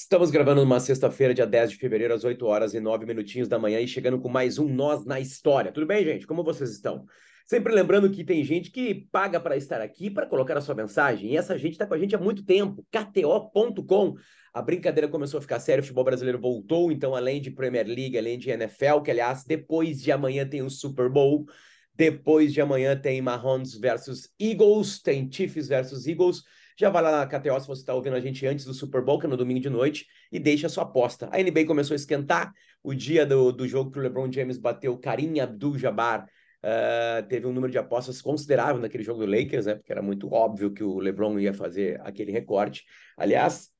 Estamos gravando numa sexta-feira, dia 10 de fevereiro, às 8 horas e 9 minutinhos da manhã e chegando com mais um Nós na História. Tudo bem, gente? Como vocês estão? Sempre lembrando que tem gente que paga para estar aqui para colocar a sua mensagem. E essa gente está com a gente há muito tempo. KTO.com. A brincadeira começou a ficar séria, o futebol brasileiro voltou, então além de Premier League, além de NFL, que aliás, depois de amanhã tem o Super Bowl, depois de amanhã tem Mahomes versus Eagles, tem Chiefs versus Eagles. Já vai lá na KTO se você está ouvindo a gente antes do Super Bowl, que é no domingo de noite, e deixa a sua aposta. A NBA começou a esquentar. O dia do, do jogo que o LeBron James bateu Karim Abdul-Jabbar uh, teve um número de apostas considerável naquele jogo do Lakers, né? Porque era muito óbvio que o LeBron ia fazer aquele recorte. Aliás,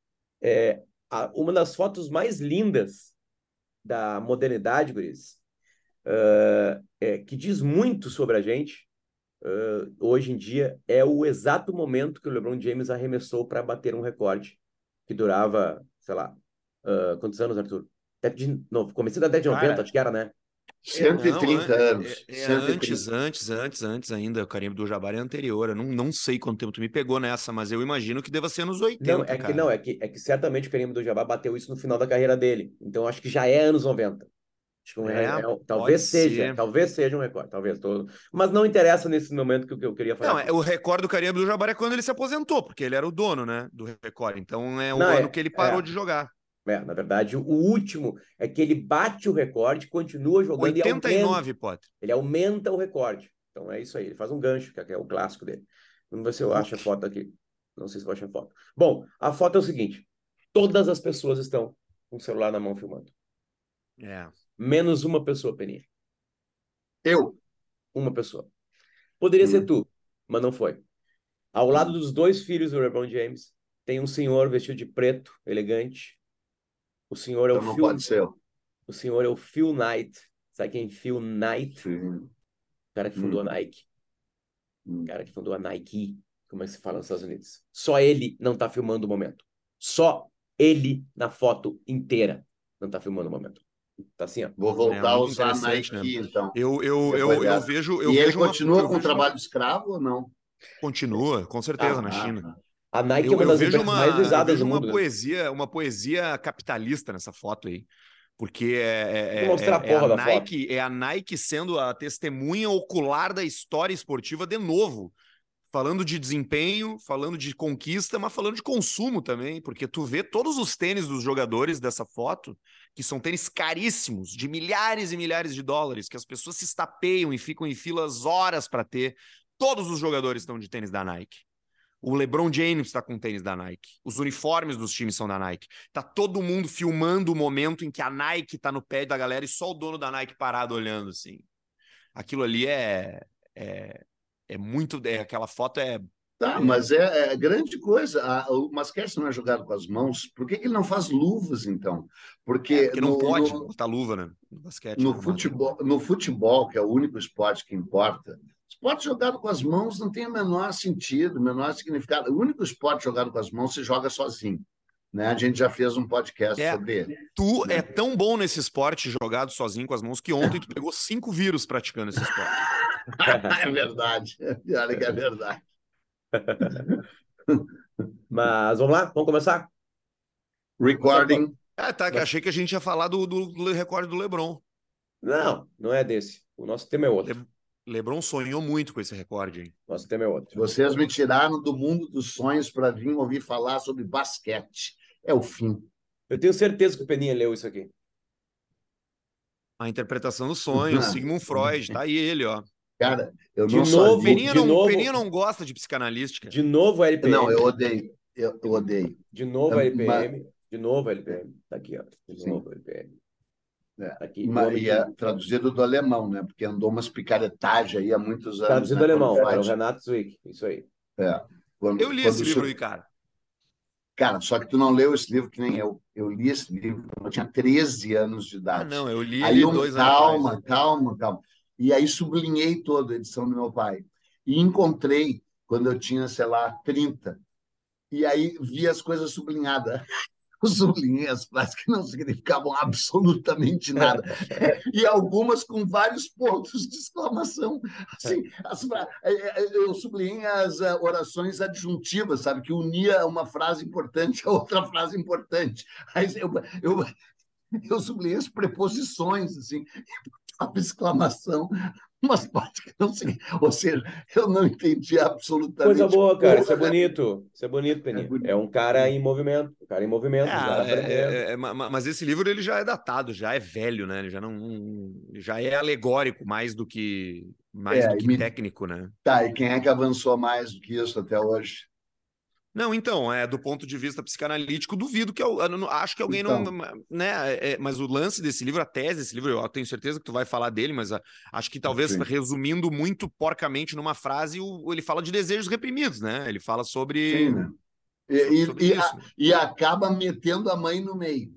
é, a, uma das fotos mais lindas da modernidade, Guris, uh, é, que diz muito sobre a gente, uh, hoje em dia é o exato momento que o LeBron James arremessou para bater um recorde que durava, sei lá, uh, quantos anos, Arthur? Até de, não, comecei da década de 90, acho que era, né? 130 é, anos. É, é, é antes, antes, antes, antes ainda. O carimbo do Jabbar é anterior. Eu não, não sei quanto tempo tu me pegou nessa, mas eu imagino que deva ser nos 80. Não, é cara. que não, é que, é que certamente o carimbo do Jabbar bateu isso no final da carreira dele. Então acho que já é anos 90. Acho é, é, talvez seja, ser. talvez seja um recorde, talvez todo. Mas não interessa nesse momento que, que eu queria falar. Não, é, o recorde do Carimbo do Jabbar é quando ele se aposentou, porque ele era o dono, né, do recorde. Então é o não, ano é, que ele parou de jogar. É, na verdade, o último é que ele bate o recorde, continua jogando 89, e aumenta. Potter. Ele aumenta o recorde. Então é isso aí, ele faz um gancho, que é o clássico dele. Vamos ver se eu acho a foto aqui. Não sei se eu acho a foto. Bom, a foto é o seguinte: todas as pessoas estão com o celular na mão filmando. É. Menos uma pessoa, Peninha. Eu. Uma pessoa. Poderia hum. ser tu, mas não foi. Ao lado dos dois filhos do LeBron James, tem um senhor vestido de preto, elegante. O senhor é então o não Phil... pode ser. O senhor é o Phil Knight. Sabe quem é Phil Knight? Sim. O cara que fundou Hum. a Nike. Hum. O cara que fundou a Nike. Como é que se fala nos Estados Unidos? Só ele não tá filmando o momento. Só ele na foto inteira não tá filmando o momento. Tá assim, ó. Vou voltar É, a usar Nike, né? então. Eu, eu, eu, eu dessa. vejo. Eu e ele vejo uma- continua eu com vejo trabalho escravo ou não? Continua, com certeza, na Ah, China. tá. A Nike Eu, é uma eu das empresas uma, mais eu usadas vejo do uma mundo. né? poesia, uma poesia capitalista nessa foto aí. Porque é, é, Vou mostrar a é, é porra a da Nike, é a Nike sendo a testemunha ocular da história esportiva de novo. Falando de desempenho, falando de conquista, mas falando de consumo também, porque tu vê todos os tênis dos jogadores dessa foto, que são tênis caríssimos, de milhares e milhares de dólares, que as pessoas se estapeiam e ficam em filas horas para ter. Todos os jogadores estão de tênis da Nike. O LeBron James está com tênis da Nike. Os uniformes dos times são da Nike. Tá todo mundo filmando o momento em que a Nike tá no pé da galera e só o dono da Nike parado olhando assim. Aquilo ali é é, é muito é, aquela foto é Tá, mas é, é grande coisa. A- O basquete não é jogado com as mãos. Por que, que ele não faz luvas, então? Porque, é, porque não no, pode no, botar luva, né? No basquete. no né? futebol, no futebol, que é o único esporte que importa, esporte jogado com as mãos não tem o menor sentido, o menor significado. O único esporte jogado com as mãos se joga sozinho. Né? A gente já fez um podcast É. sobre ele. Tu é tão bom nesse esporte jogado sozinho com as mãos que ontem tu pegou cinco vírus praticando esse esporte. é verdade. Olha que é verdade. Mas vamos lá, vamos começar? Recording. Ah, tá. que Achei que a gente ia falar do, do recorde do LeBron. Não, não é desse. O nosso tema é outro. Le- LeBron sonhou muito com esse recorde, hein? Nosso tema é outro. Vocês me tiraram do mundo dos sonhos para vir ouvir falar sobre basquete. É o fim. Eu tenho certeza que o Peninha leu isso aqui. A interpretação do sonho, Sigmund Freud, tá aí ele, ó. Cara, eu De não novo, Peninha de não, novo- Peninha não gosta de psicanalística. De novo a LPM. Não, eu odeio. Eu, eu odeio. De novo a LPM. De novo a LPM. Tá aqui, ó. De Sim. novo a LPM. É. Tá aqui. Mas, nome e que- é traduzido do alemão, né? Porque andou umas picaretagens aí há muitos anos. Traduzido né? do alemão. É o Renato Zwick. Isso aí. é. Quando- Eu li esse livro aí, cara. Cara, só que tu não leu esse livro que nem eu. Eu li esse livro quando eu tinha 13 anos de Ah, idade. não, eu li Aí ele eu, dois anos calma, calma, calma. E aí sublinhei toda a edição do meu pai. E encontrei quando eu tinha, sei lá, 30. E aí vi as coisas sublinhadas. os sublinhas, frases que não significavam absolutamente nada. e algumas com vários pontos de exclamação. Assim, as, é, é, eu sublinhei as eh, orações adjuntivas, sabe? Que unia uma frase importante a outra frase importante. Aí eu, eu, eu sublinhei as preposições, assim, exclamação umas partes que não sei. Ou seja, eu não entendi absolutamente. Coisa boa, cara. Isso é bonito. Isso é bonito, Peninho. É, é, um cara em movimento. Um cara em movimento. É, é, é, é mas esse livro ele já é datado, já é velho, né? Ele já não. Já é alegórico mais do que mais do que me... técnico, né? Tá, e quem é que avançou mais do que isso até hoje? Não, então, é do ponto de vista psicanalítico, duvido que eu, eu acho que alguém então. não, né, é, é, mas o lance desse livro, a tese desse livro, eu tenho certeza que tu vai falar dele, mas a, ah, acho que talvez Sim. resumindo muito porcamente numa frase, o, ele fala de desejos reprimidos, né? Ele fala sobre Sim, né? E, sobre e, a, e, acaba metendo a mãe no meio.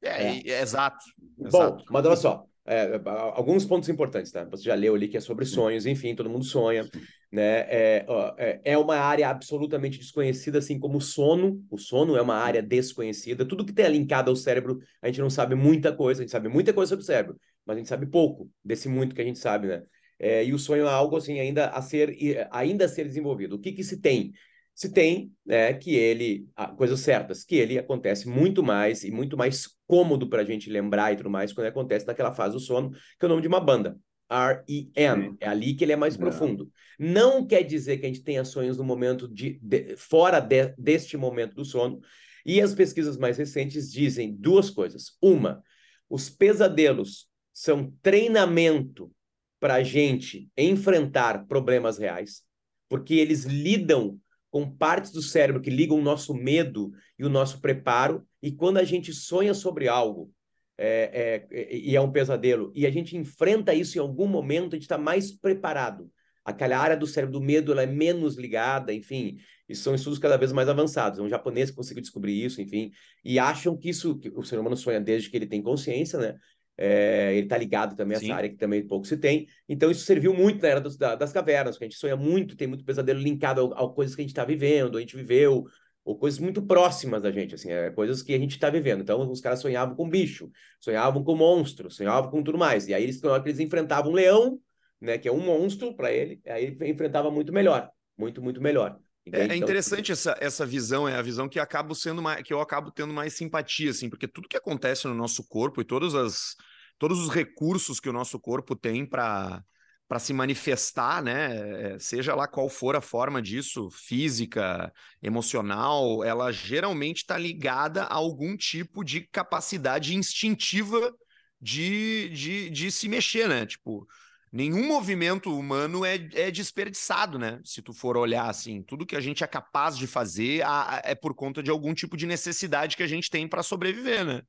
É, é. exato. Bom, exato. mas olha só, é, alguns pontos importantes, tá? Você já leu ali que é sobre sonhos, enfim, todo mundo sonha, né? É, é, é uma área absolutamente desconhecida, assim como o sono. O sono é uma área desconhecida. Tudo que tem linkado ao cérebro, a gente não sabe muita coisa. A gente sabe muita coisa sobre o cérebro, mas a gente sabe pouco desse muito que a gente sabe, né? É, e o sonho é algo assim ainda a ser ainda a ser desenvolvido. O que que se tem? Se tem né, que ele, coisas certas, que ele acontece muito mais e muito mais cômodo para a gente lembrar e tudo mais quando acontece naquela fase do sono, que é o nome de uma banda. R-E-M. É ali que ele é mais profundo. Não quer dizer que a gente tenha sonhos no momento de, de fora de, deste momento do sono. E as pesquisas mais recentes dizem duas coisas. Uma, os pesadelos são treinamento para a gente enfrentar problemas reais, porque eles lidam com partes do cérebro que ligam o nosso medo e o nosso preparo. E quando a gente sonha sobre algo é, é, e é um pesadelo, e a gente enfrenta isso em algum momento, a gente está mais preparado. Aquela área do cérebro do medo ela é menos ligada, enfim. E são estudos cada vez mais avançados. É um japonês que conseguiu descobrir isso, enfim. E acham que isso, que o ser humano sonha desde que ele tem consciência, né? É, ele está ligado também a essa área que também pouco se tem. Então, isso serviu muito na era dos, da, das cavernas, que a gente sonha muito, tem muito pesadelo linkado a, a coisas que a gente está vivendo, a gente viveu, ou coisas muito próximas da gente, assim, é, coisas que a gente está vivendo. Então, os caras sonhavam com bicho, sonhavam com monstro, sonhavam com tudo mais. E aí, eles, na hora que eles enfrentavam um leão, né, que é um monstro para ele, aí ele enfrentava muito melhor, muito, muito melhor. É, é, então, interessante essa, essa visão, é a visão que acabo sendo mais, que eu acabo tendo mais simpatia, assim, porque tudo que acontece no nosso corpo e todas as, todos os recursos que o nosso corpo tem para para se manifestar, né? É, seja lá qual for a forma disso, física, emocional, ela geralmente está ligada a algum tipo de capacidade instintiva de, de, de se mexer, né? Tipo, nenhum movimento humano é, é desperdiçado, né? Se tu for olhar assim, tudo que a gente é capaz de fazer é por conta de algum tipo de necessidade que a gente tem para sobreviver, né?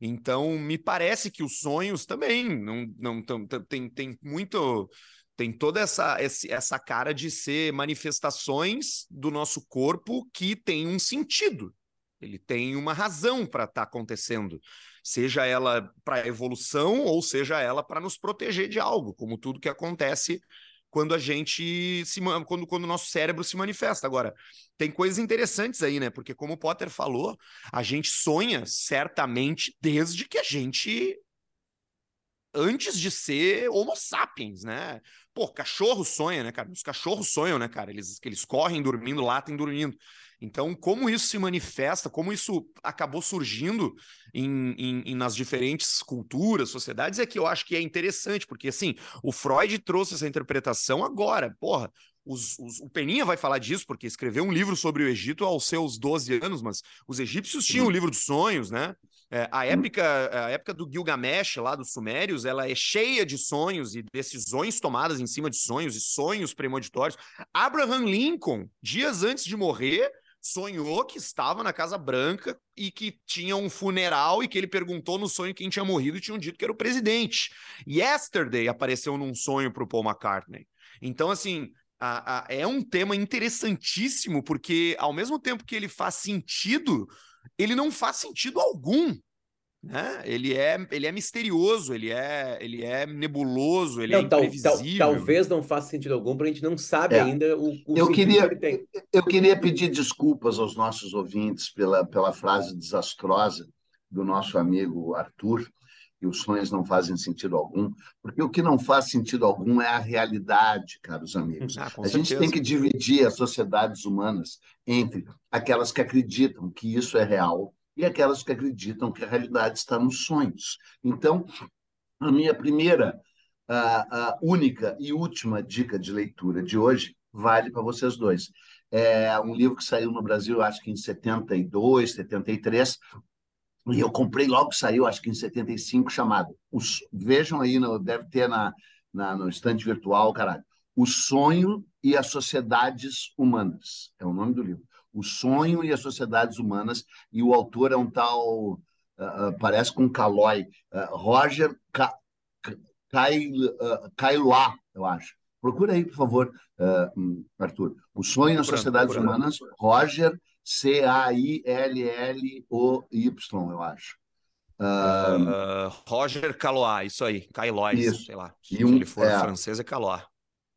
Então, me parece que os sonhos também não, não tem, tem muito tem toda essa, essa cara de ser manifestações do nosso corpo que tem um sentido. Ele tem uma razão para estar tá acontecendo seja ela para evolução ou seja ela para nos proteger de algo, como tudo que acontece quando a gente se quando, quando o nosso cérebro se manifesta. Agora, tem coisas interessantes aí, né? Porque como o Potter falou, a gente sonha certamente desde que a gente antes de ser Homo sapiens, né? Pô, cachorro sonha, né, cara? Os cachorros sonham, né, cara? Eles, eles correm dormindo, latem dormindo. Então, como isso se manifesta, como isso acabou surgindo em, em, em, nas diferentes culturas, sociedades, é que eu acho que é interessante, porque assim, o Freud trouxe essa interpretação agora. Porra, os, os, o Peninha vai falar disso, porque escreveu um livro sobre o Egito aos seus 12 anos, mas os egípcios tinham o livro dos sonhos, né? É, a, época, a época do Gilgamesh, lá dos Sumérios, ela é cheia de sonhos e decisões tomadas em cima de sonhos e sonhos premonitórios. Abraham Lincoln, dias antes de morrer, sonhou que estava na Casa Branca e que tinha um funeral e que ele perguntou no sonho quem tinha morrido e tinham dito que era o presidente. Yesterday apareceu num sonho para o Paul McCartney. Então, assim, a, a, é um tema interessantíssimo, porque ao mesmo tempo que ele faz sentido, ele não faz sentido algum. Né? Ele, é, ele é misterioso, ele é, ele é nebuloso, ele é não, é imprevisível. Tal, talvez não faça sentido algum, porque a gente não sabe é. ainda o, o eu queria, que ele tem. Eu queria pedir desculpas aos nossos ouvintes pela, pela frase desastrosa do nosso amigo Arthur, que os sonhos não fazem sentido algum, porque o que não faz sentido algum é a realidade, caros amigos. Ah, a certeza. gente tem que dividir as sociedades humanas entre aquelas que acreditam que isso é real e aquelas que acreditam que a realidade está nos sonhos. Então, a minha primeira, a, a única e última dica de leitura de hoje vale para vocês dois. É um livro que saiu no Brasil, acho que em 72, 73, e eu comprei logo que saiu, acho que em 75, chamado. Os, vejam aí, no, deve ter na, na, no estante virtual, caralho. O Sonho e as Sociedades Humanas. É o nome do livro. O Sonho e as Sociedades Humanas. E o autor é um tal. Uh, uh, parece com Calói. Uh, Roger Ca, Cailoá, eu acho. Procura aí, por favor, Arthur. O Sonho e as Sociedades Humanas, Roger C-A-I-L-L-O-Y, eu acho. Uh, Roger Calois, isso aí, Cailois, sei lá. Se um, ele for é, francês, é Calois.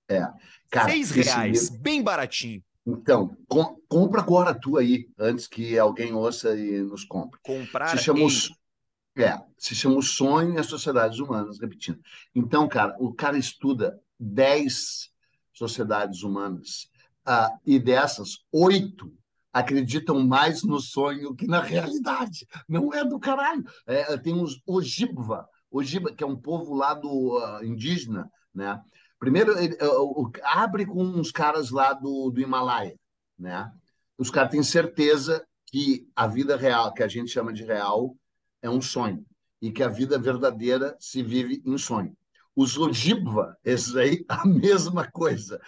É. Cara, Seis reais, livro... bem baratinho. Então, com, compra agora tu aí, antes que alguém ouça e nos compre. Comprar se chama, em... é, se chama o Sonho e as Sociedades Humanas, repetindo. Então, cara, o cara estuda 10 sociedades humanas, uh, e dessas, oito acreditam mais no sonho que na realidade. Não é do caralho. É, tem os Ojibwa, Ojibwa, que é um povo lá do uh, indígena, né? Primeiro, ele, uh, abre com uns caras lá do, do Himalaia, né? Os caras têm certeza que a vida real, que a gente chama de real, é um sonho e que a vida verdadeira se vive em sonho. Os Ojibwa, esses aí, a mesma coisa.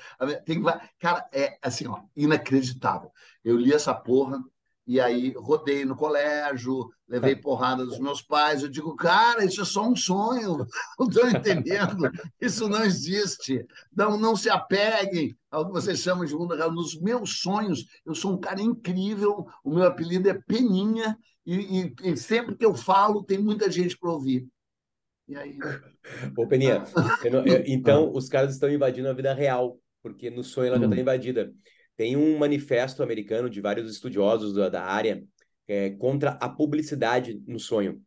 Tem, cara, é assim, ó, inacreditável. Eu li essa porra e aí rodei no colégio, levei porrada dos meus pais. Eu digo, cara, isso é só um sonho. Não estou entendendo. Isso não existe. Não, não se apeguem ao que vocês chamam de mundo real. Nos meus sonhos, eu sou um cara incrível. O meu apelido é Peninha. E, e, e sempre que eu falo, tem muita gente para ouvir. E aí. Ô, Peninha, não, eu, então os caras estão invadindo a vida real, porque no sonho ela já está hum. invadida. Tem um manifesto americano de vários estudiosos da, da área é, contra a publicidade no sonho.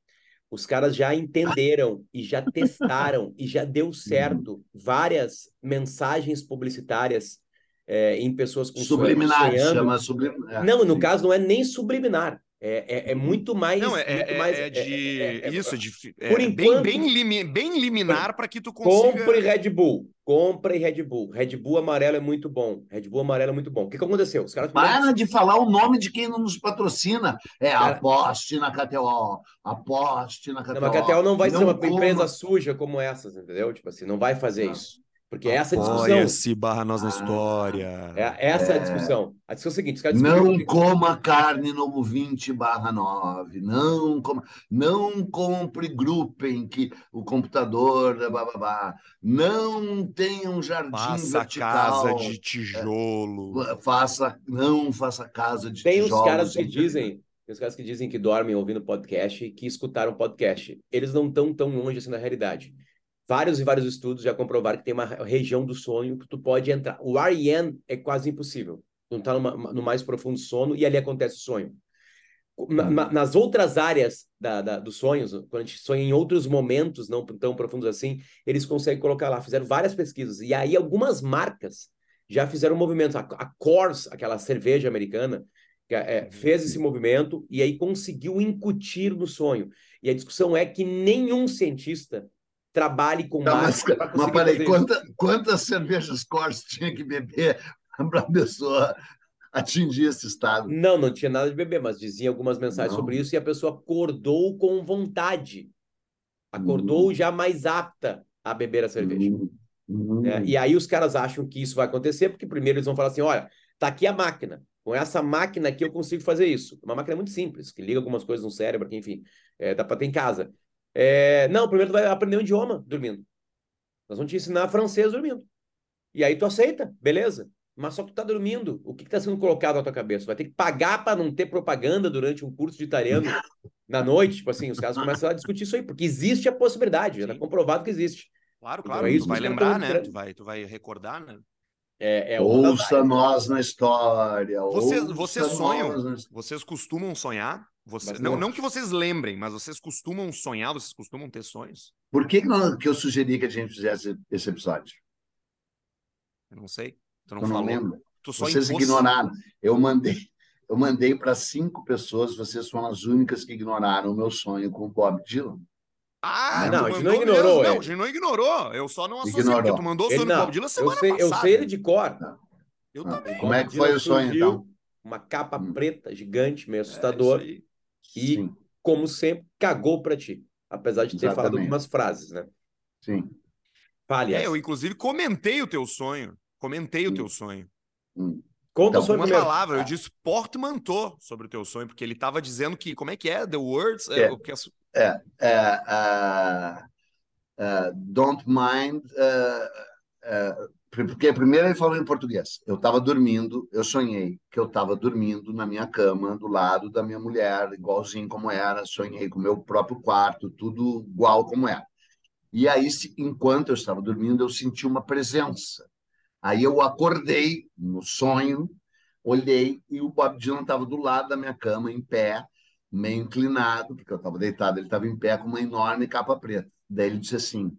Os caras já entenderam e já testaram e já deu certo várias mensagens publicitárias é, em pessoas com subliminar, chama subliminar. Não, no caso não é nem subliminar. É, é, é, muito mais. Não, é, muito é, mais, é, é de. isso, de. Por enquanto, bem, bem, limi, bem liminar para que tu consiga. Compre Red Bull. Compre Red Bull. Red Bull amarelo é muito bom. Red Bull amarelo é muito bom. O que, que aconteceu? Os caras. Para de falar o nome de quem não nos patrocina. É Cara... aposte na KTO. Aposte na KTO. Não, a KTO não vai não ser uma empresa suja como essas, entendeu? Tipo assim, não vai fazer não. isso. Porque essa discussão. esse barra nós na ah, história. É, essa é... é a discussão. A discussão é a seguinte: não que... coma carne no 20 barra 9. Não, coma... não compre Gruppen, que o computador. Blá, blá, blá. Não tenha um jardim faça vertical. casa de tijolo. É, faça, não faça casa de Tem tijolo. Tem os caras que dizem. Tem os caras que dizem que dormem ouvindo podcast que escutaram podcast. Eles não estão tão longe assim da realidade vários e vários estudos já comprovaram que tem uma região do sonho que tu pode entrar. O REM é quase impossível. Tu está no mais profundo sono e ali acontece o sonho. Na, na, nas outras áreas da, da, dos sonhos, quando a gente sonha em outros momentos não tão profundos assim, eles conseguem colocar lá. Fizeram várias pesquisas. E aí algumas marcas já fizeram movimentos. A, a Coors, aquela cerveja americana, é, fez esse movimento e aí conseguiu incutir no sonho. E a discussão é que nenhum cientista trabalhe com tá, Mas, mas peraí, quanta, quantas cervejas Corsa tinha que beber para a pessoa atingir esse estado? Não, não tinha nada de beber, mas dizia algumas mensagens não. sobre isso e a pessoa acordou com vontade. Acordou uhum. já mais apta a beber a cerveja. Uhum. É, e aí os caras acham que isso vai acontecer, porque primeiro eles vão falar assim: olha, tá aqui a máquina. Com essa máquina aqui eu consigo fazer isso. Uma máquina muito simples, que liga algumas coisas no cérebro, que enfim, é, dá para ter em casa. É, não, primeiro tu vai aprender um idioma dormindo. Nós vamos te ensinar francês dormindo. E aí tu aceita, beleza. Mas só que tu tá dormindo. O que, que tá sendo colocado na tua cabeça? Tu vai ter que pagar para não ter propaganda durante um curso de italiano na noite, tipo assim, os caras começam a discutir isso aí, porque existe a possibilidade, já está comprovado que existe. Claro, então claro. Então, é isso tu vai lembrar, né? Tu vai, tu vai recordar, né? É, é ouça nós na história. Vocês, vocês sonham? Vocês costumam sonhar? Você, não, não que vocês lembrem, mas vocês costumam sonhar, vocês costumam ter sonhos? Por que, que, não, que eu sugeri que a gente fizesse esse episódio? Eu não sei. Tu não, tu não só vocês ignoraram. Eu mandei, eu mandei para cinco pessoas, vocês foram as únicas que ignoraram o meu sonho com o Bob Dylan. Ah, não, a gente não ignorou. Não, a gente não ignorou. Eu só não associei, porque tu mandou o sonho do Bob Dylan semana eu sei, passada. Eu sei ele de cor. Eu ah, também. Como é que foi o sonho, então? Uma capa hum. preta, gigante, meio é, assustador. É, e, Sim. como sempre, cagou para ti. Apesar de ter Exatamente. falado algumas frases, né? Sim. Fale. É, eu, inclusive, comentei o teu sonho. Comentei hum. o teu sonho. Hum. Conta então, sobre uma palavra, eu disse portmanteau sobre o teu sonho, porque ele estava dizendo que, como é que é? The words? É. é, é é, é uh, uh, don't mind. Uh, porque primeiro ele falou em português. Eu estava dormindo, eu sonhei que eu estava dormindo na minha cama, do lado da minha mulher, igualzinho como era. Sonhei com o meu próprio quarto, tudo igual como era. E aí, enquanto eu estava dormindo, eu senti uma presença. Aí eu acordei no sonho, olhei e o Bob Dylan estava do lado da minha cama, em pé, meio inclinado, porque eu estava deitado, ele estava em pé com uma enorme capa preta. Daí ele disse assim: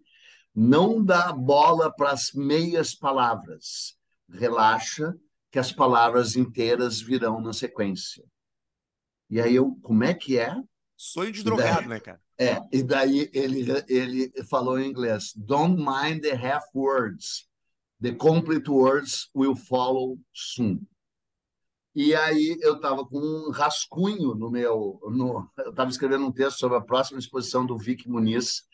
não dá bola para as meias palavras, relaxa, que as palavras inteiras virão na sequência. E aí eu, como é que é? Sonho de drogado, né, cara? É, e daí ele, ele falou em inglês: Don't mind the half words. The complete words will follow soon. E aí eu estava com um rascunho no meu. No, eu estava escrevendo um texto sobre a próxima exposição do Vic Muniz,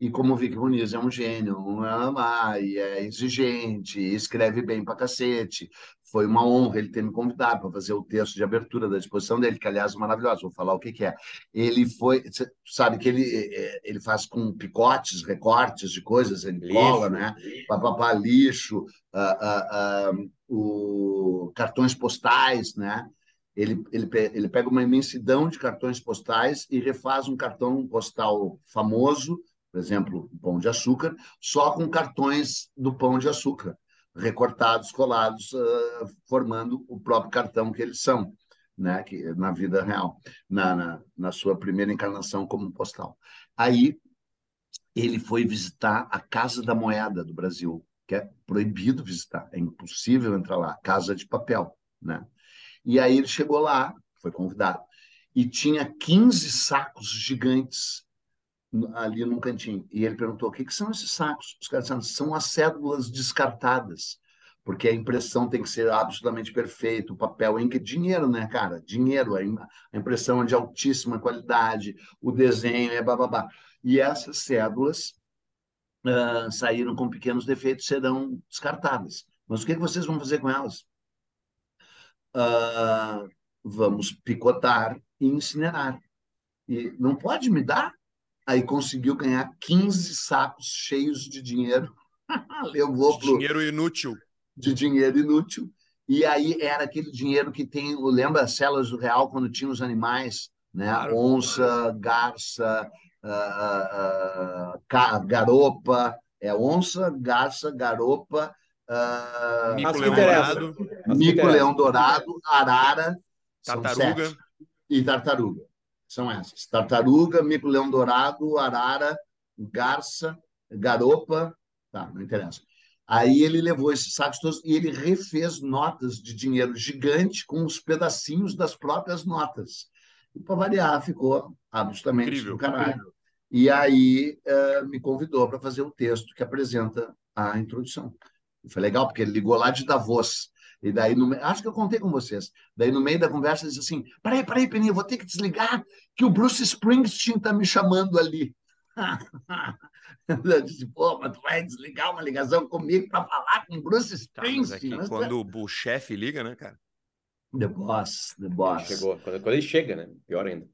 e como o Vic Muniz é um gênio, um ama, e é exigente, e escreve bem pra cacete. Foi uma honra ele ter me convidado para fazer o texto de abertura da exposição dele, que aliás é maravilhoso, vou falar o que, que é. Ele foi, sabe que ele, é, ele faz com picotes, recortes de coisas, ele lixo. cola, né? Papapá, lixo, uh, uh, uh, o, cartões postais, né? Ele, ele, ele pega uma imensidão de cartões postais e refaz um cartão postal famoso, por exemplo, Pão de Açúcar, só com cartões do Pão de Açúcar, recortados, colados, uh, formando o próprio cartão que eles são, né? que, na vida real, na, na, na sua primeira encarnação como postal. Aí ele foi visitar a Casa da Moeda do Brasil, que é proibido visitar, é impossível entrar lá, casa de papel, né? E aí ele chegou lá, foi convidado, e tinha 15 sacos gigantes ali num cantinho. E ele perguntou: o que, que são esses sacos? Os caras disseram: são as cédulas descartadas, porque a impressão tem que ser absolutamente perfeita, o papel em que dinheiro, né, cara? Dinheiro, a impressão é de altíssima qualidade, o desenho é bababá. E essas cédulas uh, saíram com pequenos defeitos serão descartadas. Mas o que, que vocês vão fazer com elas? Uh, vamos picotar e incinerar. E não pode me dar? Aí conseguiu ganhar 15 sacos cheios de dinheiro. Levou de pro... dinheiro inútil. De dinheiro inútil. E aí era aquele dinheiro que tem, lembra as celas do real quando tinha os animais, né? Claro. Onça, garça, uh, uh, garopa, é onça, garça, garopa, uh, mico leão dourado, mico leão dourado, arara, tartaruga e tartaruga. São essas: tartaruga, mico leão dourado, arara, garça, garopa, tá, não interessa. Aí ele levou esses sacos todos e ele refez notas de dinheiro gigante com os pedacinhos das próprias notas. E para variar, ficou absolutamente Incrível. do caralho. E aí uh, me convidou para fazer o texto que apresenta a introdução. E foi legal, porque ele ligou lá de Davos. E daí, no... acho que eu contei com vocês. Daí, no meio da conversa, disse assim: peraí, peraí, Peninha, vou ter que desligar, que o Bruce Springsteen está me chamando ali. eu disse, pô, mas tu vai desligar uma ligação comigo para falar com o Bruce Springsteen? Tá, mas é quando o chefe liga, né, cara? The Boss, The Boss. Ele chegou. Quando, quando ele chega, né? Pior ainda.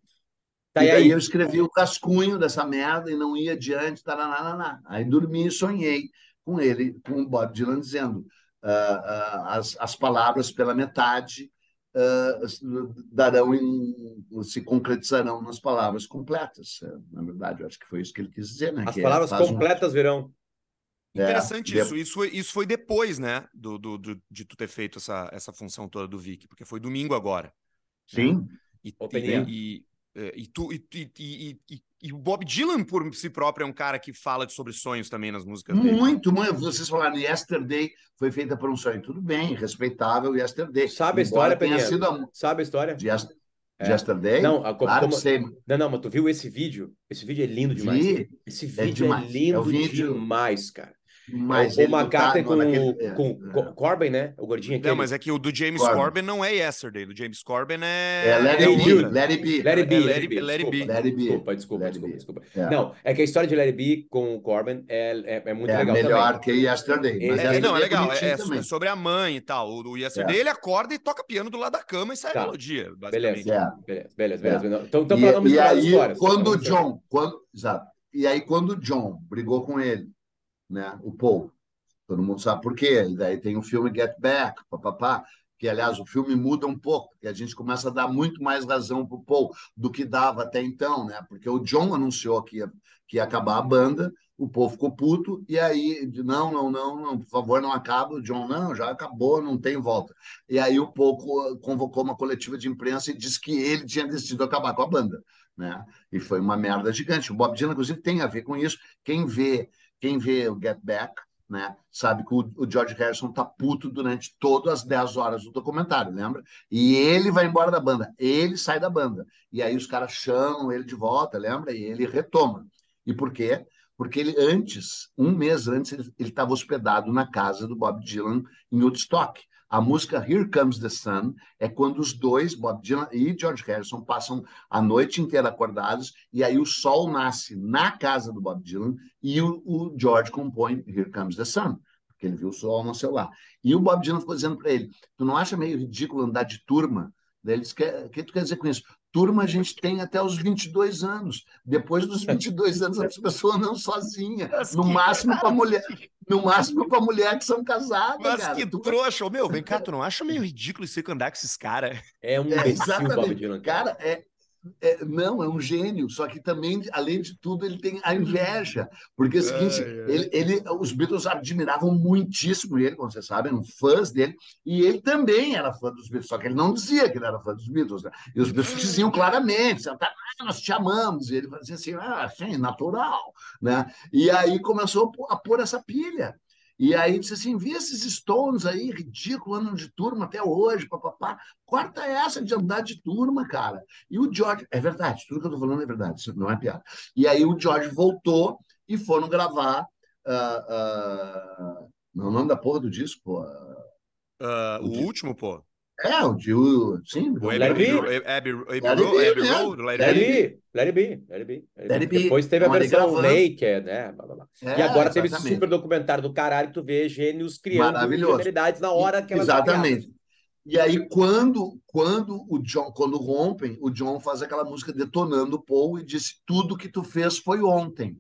Tá, e, aí eu escrevi o cascunho dessa merda e não ia adiante, tarananá. Aí dormi e sonhei com ele, com o Bob Dylan dizendo as, as palavras pela metade uh, darão em, se concretizarão nas palavras completas. É, na verdade, eu acho que foi isso que ele quis dizer, né? As que é, palavras um- completas virão. Interessante É, isso. Isso foi, isso foi depois, né? Do, do, do- de tu ter feito essa, essa função toda do Vic, porque foi domingo agora. Sim, E, Opinião. e, e, é, e tu, e, e, e, e- o Bob Dylan, por si próprio, é um cara que fala sobre sonhos também nas músicas dele. muito, muito. Vocês falaram Yesterday foi feita por um sonho. Tudo bem, respeitável Yesterday. Sabe a história, tenha sido a... Sabe a história? de Yes- É. Yesterday? Não, a, claro como- sei. não, não, mas tu viu esse vídeo? Esse vídeo é lindo demais. Vi. Esse É vídeo é, demais. lindo É vídeo- demais, cara. Mas o ele o tá com, naquele- é, com é. Co- Corbin, né? O gordinho aquele. Não, mas é que o do James Corbin. Corbin não é Yesterday. Do James Corbin é. É Let é It Be. Let It Be. Let It Be, É, Let It Be, Let It desculpa. Be. Let It Be. Desculpa, desculpa, Let It desculpa, Be. desculpa. É. Não, é que a história de Let It Be com o Corbin é, é, é muito É legal melhor também. que Yesterday. Mas É, É, Yesterday não, é legal. É, também. é sobre a mãe e tal. O, o Yesterday, É. ele acorda e toca piano do lado da cama e sai Tá. a melodia, basicamente. Beleza, É. beleza, beleza, beleza. Então, então E, pra não e as aí, histórias. quando o. John, quando, exato. E aí, quando o John brigou com ele, né, o Paul, todo mundo sabe por quê. E daí tem o filme Get Back, papapá, que, aliás, o filme muda um pouco, porque a gente começa a dar muito mais razão para o Paul do que dava até então, né? Porque o John anunciou que ia, que ia acabar a banda, o Paul ficou puto, e aí, não, não, não, não, por favor, não acaba. O John, não, já acabou, não tem volta. E aí o Paul co- convocou uma coletiva de imprensa e disse que ele tinha decidido acabar com a banda, né? E foi uma merda gigante. O Bob Dylan, inclusive, tem a ver com isso. Quem vê, quem vê o Get Back, né, sabe que o, George Harrison tá puto durante todas as 10 horas do documentário, lembra? E ele vai embora da banda, ele sai da banda. E aí os caras chamam ele de volta, lembra? E ele retoma. E por quê? Porque ele antes, um mês antes, ele estava hospedado na casa do Bob Dylan em Woodstock. A música Here Comes the Sun é quando os dois, Bob Dylan e George Harrison, passam a noite inteira acordados e aí o sol nasce na casa do Bob Dylan e o, o George compõe Here Comes the Sun, porque ele viu o sol nasceu lá. E o Bob Dylan ficou dizendo para ele: Tu não acha meio ridículo andar de turma? Daí ele disse: O que tu quer dizer com isso? Turma a gente tem até os 22 anos. Depois dos 22 anos, as pessoas andam sozinha. Mas No máximo para mulher. No máximo para mulher que são casadas, Mas cara. que Tu- trouxa. Meu, vem cá, tu não acha meio ridículo isso aí que andar com esses caras? É um É, imbecil o Bob exatamente. Dylan. Cara, é, é- não, é um gênio, só que também, além de tudo, ele tem a inveja. Porque é o seguinte, Ai, ai. Ele, ele- os Beatles admiravam muitíssimo ele, como vocês sabem, eram fãs dele, e ele também era fã dos Beatles, só que ele não dizia que ele era fã dos Beatles. né? E os Beatles diziam claramente, "Ah, nós te amamos, e ele fazia assim, ah, sim, natural. Né? E aí começou a pôr essa pilha. E aí disse assim: vi esses Stones aí, ridículo, andam de turma até hoje, papapá. Corta essa de andar de turma, cara. E o George, é verdade, tudo que eu tô falando é verdade, isso não é piada. E aí o George voltou e foram gravar. ah, não, o nome da porra do disco, pô. Ah, o O último, pô. É, o de. o- Sim, O Abbey, It Abbey, Abbey, Road, né? Road, Let Let It Be. let it be. Depois teve a versão naked, né? blá. É, e agora teve esse super documentário do caralho que tu vê gênios criando genialidades na hora que elas Exatamente. E aí, quando, quando o John, quando rompem, o John faz aquela música detonando o Paul e disse: Tudo que tu fez foi ontem.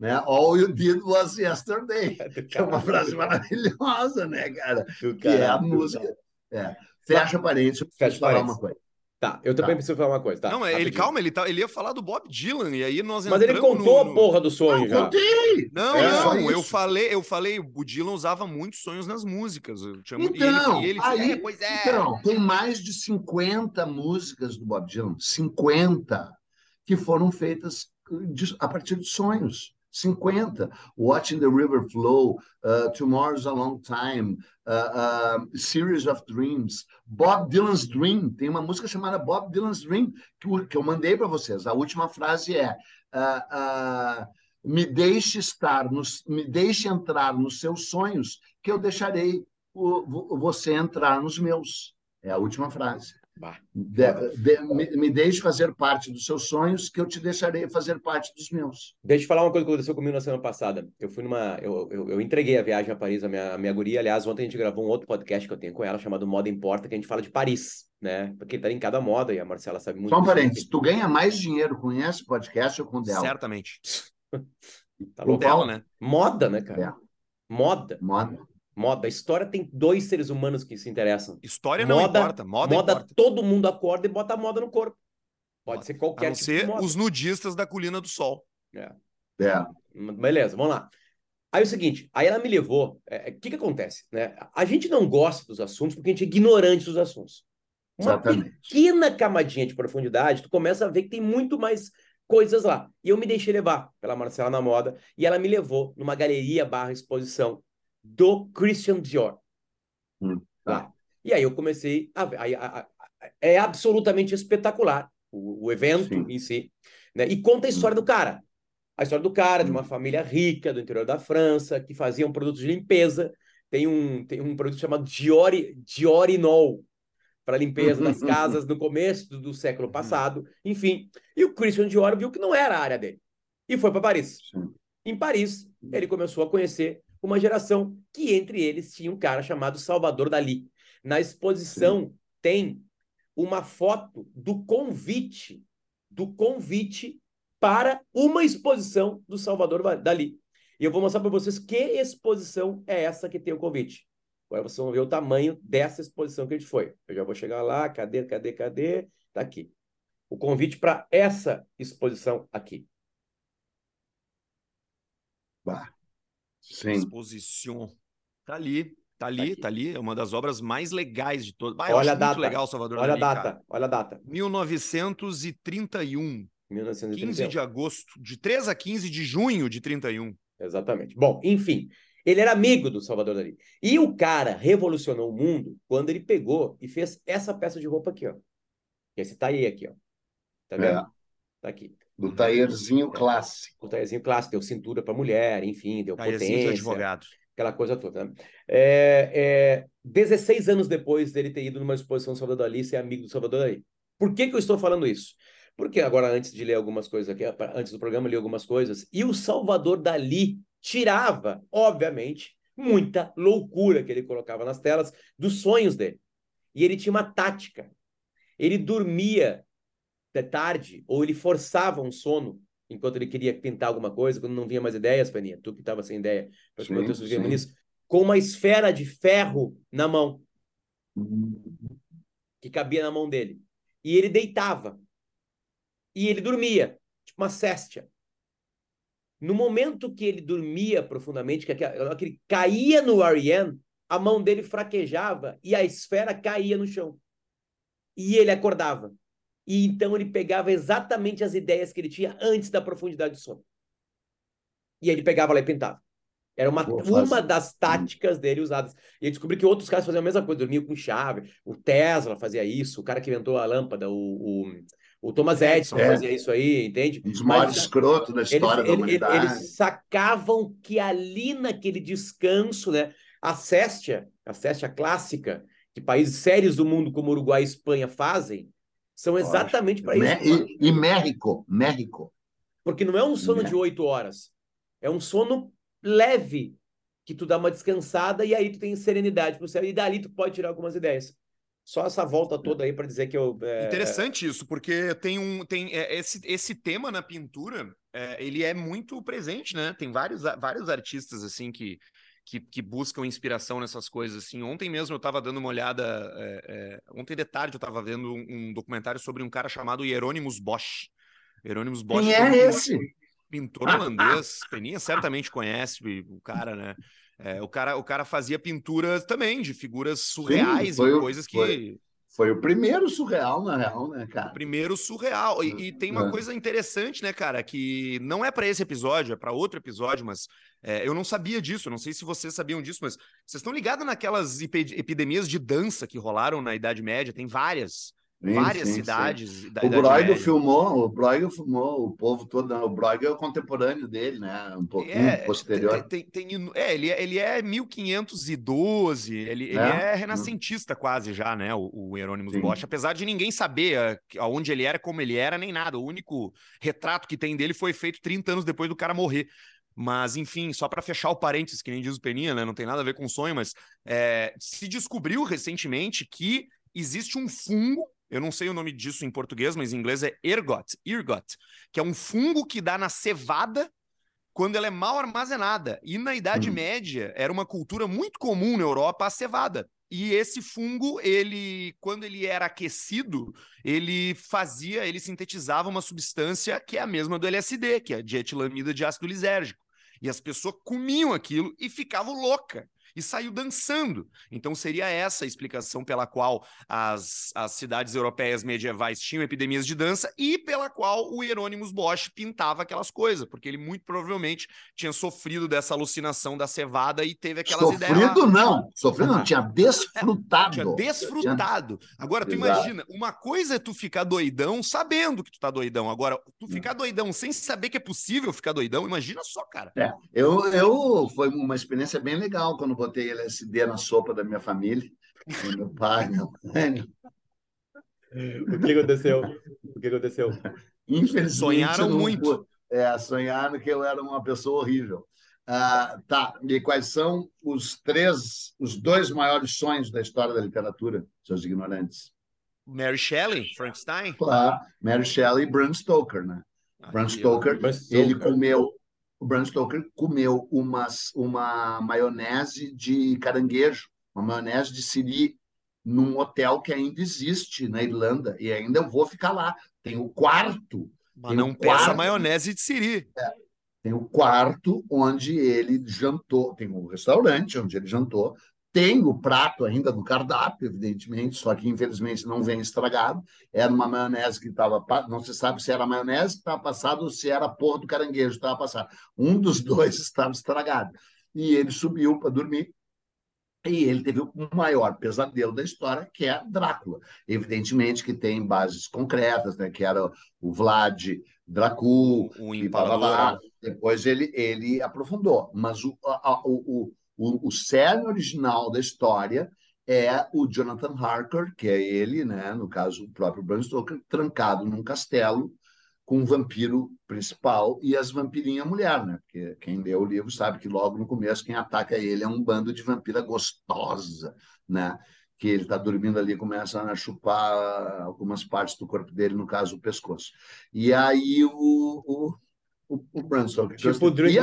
Né? All you did was yesterday. Que é uma frase maravilhosa, né, cara? Do Que é a música. É. Fecha parênteses, eu Fecha preciso falar parênteses. uma coisa. Tá, eu também Tá. preciso falar uma coisa. Tá, Não, ele, calma, ele, tá, ele ia falar do Bob Dylan, e aí nós Mas ele contou no- a porra do sonho Não, já. contei! Não, É, não, eu falei, eu falei, o Dylan usava muitos sonhos nas músicas. Mu- Então, e ele, e ele aí, é, pois é. então, tem mais de 50 músicas do Bob Dylan, 50, que foram feitas de- a partir de sonhos. 50. Watching the River Flow, uh, Tomorrow's a Long Time, uh, uh, Series of Dreams, Bob Dylan's Dream. Tem uma música chamada Bob Dylan's Dream, que, que eu mandei para vocês. A última frase é. uh, uh, me deixe estar, nos, me deixe entrar nos seus sonhos, que eu deixarei o- vo- você entrar nos meus. É a última frase. De- de- me, me deixe fazer parte dos seus sonhos, que eu te deixarei fazer parte dos meus. Deixa eu falar uma coisa que aconteceu comigo na semana passada. Eu fui numa. Eu, eu, eu entreguei a viagem a Paris, a minha, a minha guria. Aliás, ontem a gente gravou um outro podcast que eu tenho com ela, chamado Moda Importa, que a gente fala de Paris, né? Porque tá em cada moda e a Marcela sabe muito Só um parênteses, tu ganha mais dinheiro com esse podcast ou com o dela? Certamente. Tá Com louco? Dela, né? Moda, né, cara? É. Moda. Moda. Moda. A história tem dois seres humanos que se interessam. História não Moda- importa, moda, moda, importa. todo mundo acorda e bota a moda no corpo. Pode ser qualquer a não tipo ser os nudistas da Colina do Sol. É. É. Beleza, vamos lá. Aí é o seguinte, aí ela me levou. O é, que, que acontece? Né? A gente não gosta dos assuntos porque a gente é ignorante dos assuntos. Uma Exatamente. pequena camadinha de profundidade, tu começa a ver que tem muito mais coisas lá. E eu me deixei levar pela Marcela na moda e ela me levou numa galeria barra exposição do Christian Dior. Hum, tá. E aí eu comecei a a, a, é absolutamente espetacular o, o evento Sim. em si. Né? E conta a história Hum. do cara. A história do cara, de uma Hum. família rica do interior da França, que faziam produtos de limpeza. Tem um, tem um produto chamado Diori, Diorinol, para limpeza das casas no começo do, do século passado. Enfim, e o Christian Dior viu que não era a área dele. E foi para Paris. Sim. Em Paris, ele começou a conhecer uma geração que entre eles tinha um cara chamado Salvador Dali. Na exposição tem uma foto do convite, do convite para uma exposição do Salvador Dali. E eu vou mostrar para vocês que exposição é essa que tem o convite. Agora vocês vão ver o tamanho dessa exposição que a gente foi. Eu já vou chegar lá, cadê, cadê, cadê? Tá aqui. O convite para essa exposição aqui. Bah. Sim. Exposição. Tá ali, tá ali, aqui. tá ali. É uma das obras mais legais de todas. Ah, Olha a muito data. legal Salvador Olha a Dali, data, cara. olha a data. 1931. 1931. 15 de agosto, de 3 a 15 de junho de 31. Exatamente. Bom, enfim, ele era amigo do Salvador Dali. E o cara revolucionou o mundo quando ele pegou e fez essa peça de roupa aqui, ó. Esse taie aqui, ó. Tá vendo? É. Tá aqui. Do taierzinho clássico. O taiezinho clássico, deu cintura para mulher, enfim, deu Taierzinho de potência, advogado. aquela coisa toda. Né? É, é, 16 anos depois dele ter ido numa exposição do Salvador Dali, ser amigo do Salvador Dali. Por que, que eu estou falando isso? Porque agora, antes de ler algumas coisas aqui, antes do programa, eu li algumas coisas, e o Salvador Dali tirava, obviamente, muita loucura que ele colocava nas telas dos sonhos dele. E ele tinha uma tática. Ele dormia de tarde, ou ele forçava um sono enquanto ele queria pintar alguma coisa, quando não vinha mais ideias, Peninha, tu que estava sem ideia, Sim, sim. nisso, com uma esfera de ferro na mão, que cabia na mão dele. E ele deitava. E ele dormia, tipo uma céstia. No momento que ele dormia profundamente, que aquela- que ele caía no REM, a mão dele fraquejava e a esfera caía no chão. E ele acordava. E então ele pegava exatamente as ideias que ele tinha antes da profundidade do sono. E ele pegava lá e pintava. Era uma, uma das táticas dele usadas. E eu descobri que outros caras faziam a mesma coisa, dormiam com chave. O Tesla fazia isso, o cara que inventou a lâmpada, o, o, o Thomas Edison É. fazia isso aí, entende? Um dos maiores escrotos da eles, história da ele- ele- humanidade. eles sacavam que ali naquele descanso, né? A céstia, a céstia clássica, que países sérios do mundo como Uruguai e Espanha fazem, são exatamente para isso. Mé- E, e México, México. Porque não é um sono Né? de oito horas. É um sono leve, que tu dá uma descansada e aí tu tem serenidade pro céu. E dali tu pode tirar algumas ideias. Só essa volta toda aí para dizer que eu. é, Interessante isso, porque tem um tem é, esse, esse tema na pintura, é, ele é muito presente, né? Tem vários, vários artistas assim que, que, que buscam inspiração nessas coisas. Assim, ontem mesmo eu estava dando uma olhada, é, é, ontem de tarde eu estava vendo um, um documentário sobre um cara chamado Hieronymus Bosch. Hieronymus Bosch Quem um é esse? pintor holandês, Peninha certamente conhece o cara, né? É, o, cara, o cara fazia pinturas também de figuras surreais foi e coisas que. foi. Foi o primeiro surreal, na real, né, cara? Primeiro surreal. E, e tem uma É. coisa interessante, né, cara, que não é para esse episódio, é para outro episódio, mas é, eu não sabia disso, não sei se vocês sabiam disso, mas vocês estão ligados naquelas epi- epidemias de dança que rolaram na Idade Média? Tem várias, Sim, várias sim, cidades da O Bruegel filmou, o Bruegel filmou o povo todo. não, O Bruegel é o contemporâneo dele, né? Um pouquinho É, posterior. Tem, tem- tem- é, ele é, ele é 1512, ele, ele É? é renascentista quase já, né, o, o Hieronymus Sim. Bosch, apesar de ninguém saber a- aonde ele era, como ele era, nem nada, o único retrato que tem dele foi feito 30 anos depois do cara morrer. Mas, enfim, só para fechar o parênteses, que nem diz o Peninha, né? Não tem nada a ver com sonho, mas é, se descobriu recentemente que existe um fungo, eu não sei o nome disso em português, mas em inglês é ergot, ergot, que é um fungo que dá na cevada quando ela é mal armazenada. E na Idade Hum. Média era uma cultura muito comum na Europa a cevada. E esse fungo, ele, quando ele era aquecido, ele fazia, ele sintetizava uma substância que é a mesma do LSD, que é a dietilamida de ácido lisérgico. E as pessoas comiam aquilo e ficavam loucas e saiu dançando. Então seria essa a explicação pela qual as, as cidades europeias medievais tinham epidemias de dança e pela qual o Hieronymus Bosch pintava aquelas coisas, porque ele muito provavelmente tinha sofrido dessa alucinação da cevada e teve aquelas sofrido, ideias. Sofrido não, sofrido não, tinha desfrutado. Tinha desfrutado. Agora, tu Exato. imagina, uma coisa é tu ficar doidão sabendo que tu tá doidão. Agora, tu ficar doidão sem saber que é possível ficar doidão, imagina só, cara. É, eu, eu foi uma experiência bem legal quando botei LSD na sopa da minha família, meu pai, meu mãe. O que aconteceu? O que aconteceu? Infelizmente. Sonharam não... muito. É, sonharam que eu era uma pessoa horrível. Ah, tá. E quais são os três, os dois maiores sonhos da história da literatura, seus ignorantes? Mary Shelley, Frankenstein? Claro, Mary Shelley e Bram Stoker, né? Bram Stoker, ele comeu o Bram Stoker comeu umas, uma maionese de caranguejo, uma maionese de siri, num hotel que ainda existe na Irlanda, e ainda eu vou ficar lá. Tem o quarto. Mas não peça quarto, maionese de siri. É, tem o quarto onde ele jantou, tem o um restaurante onde ele jantou, tem o prato ainda do cardápio, evidentemente, só que infelizmente não vem estragado. Era uma maionese que estava. Não se sabe se era maionese que estava passado ou se era porra do caranguejo que estava passado. Um dos dois estava estragado. E ele subiu para dormir. E ele teve o maior pesadelo da história, que é Drácula. Evidentemente que tem bases concretas, né? que era o Vlad Dracul, o, o e blá, blá, Depois ele, ele aprofundou. Mas o, a, o, o, o cerne original da história é o Jonathan Harker, que é ele, né, no caso o próprio Bram Stoker, trancado num castelo com um vampiro principal e as vampirinhas mulher, né? Porque quem lê o livro sabe que logo no começo quem ataca ele é um bando de vampira gostosa, né? Que ele está dormindo ali começa a chupar algumas partes do corpo dele, no caso o pescoço. E aí o, o, o, o Bram Stoker... Tipo o Drink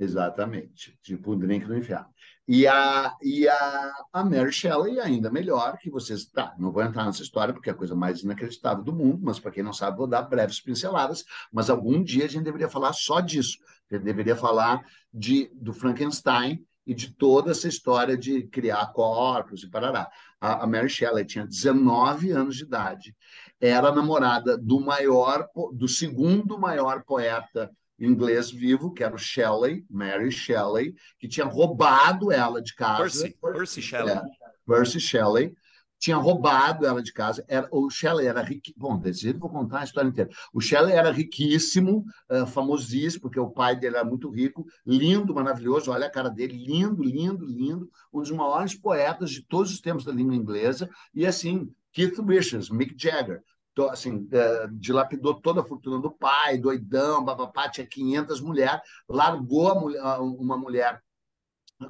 Exatamente, tipo o drink no inferno. E a, e a, a Mary Shelley, ainda melhor, que vocês. Tá, não vou entrar nessa história porque é a coisa mais inacreditável do mundo, mas para quem não sabe, vou dar breves pinceladas. Mas algum dia a gente deveria falar só disso. A gente deveria falar de, do Frankenstein e de toda essa história de criar corpos e parará. A, a Mary Shelley tinha 19 anos de idade, era namorada do maior, do segundo maior poeta inglês vivo, que era o Shelley, Mary Shelley, que tinha roubado ela de casa. Percy, Percy Shelley. É, Percy Shelley tinha roubado ela de casa. Era, o Shelley era riquíssimo. Bom, desse jeito vou contar a história inteira. O Shelley era riquíssimo, uh, famosíssimo, porque o pai dele era muito rico, lindo, maravilhoso. Olha a cara dele, lindo, lindo, lindo. Um dos maiores poetas de todos os tempos da língua inglesa. E assim, Keith Richards, Mick Jagger, assim, é, dilapidou toda a fortuna do pai, doidão, babapá, tinha 500 mulheres, largou mulher, uma mulher